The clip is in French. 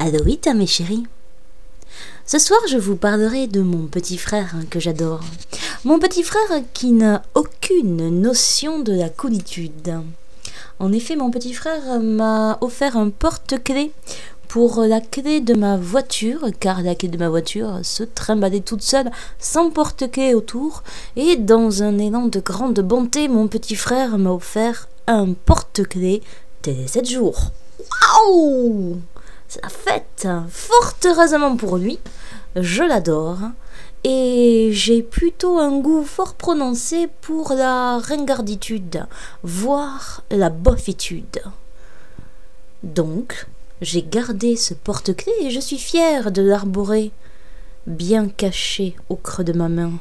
Aloïta mes chéris. Ce soir, je vous parlerai de mon petit frère que j'adore. Mon petit frère qui n'a aucune notion de la coolitude. En effet, mon petit frère m'a offert un porte-clés pour la clé de ma voiture, car la clé de ma voiture se trimballait toute seule, sans porte-clés autour, et dans un élan de grande bonté, mon petit frère m'a offert un porte-clés télé 7 jours. Waouh C'est la fête Fort heureusement pour lui, je l'adore, et j'ai plutôt un goût fort prononcé pour la ringarditude, voire la bofitude. Donc, j'ai gardé ce porte-clés et je suis fière de l'arborer, bien caché au creux de ma main.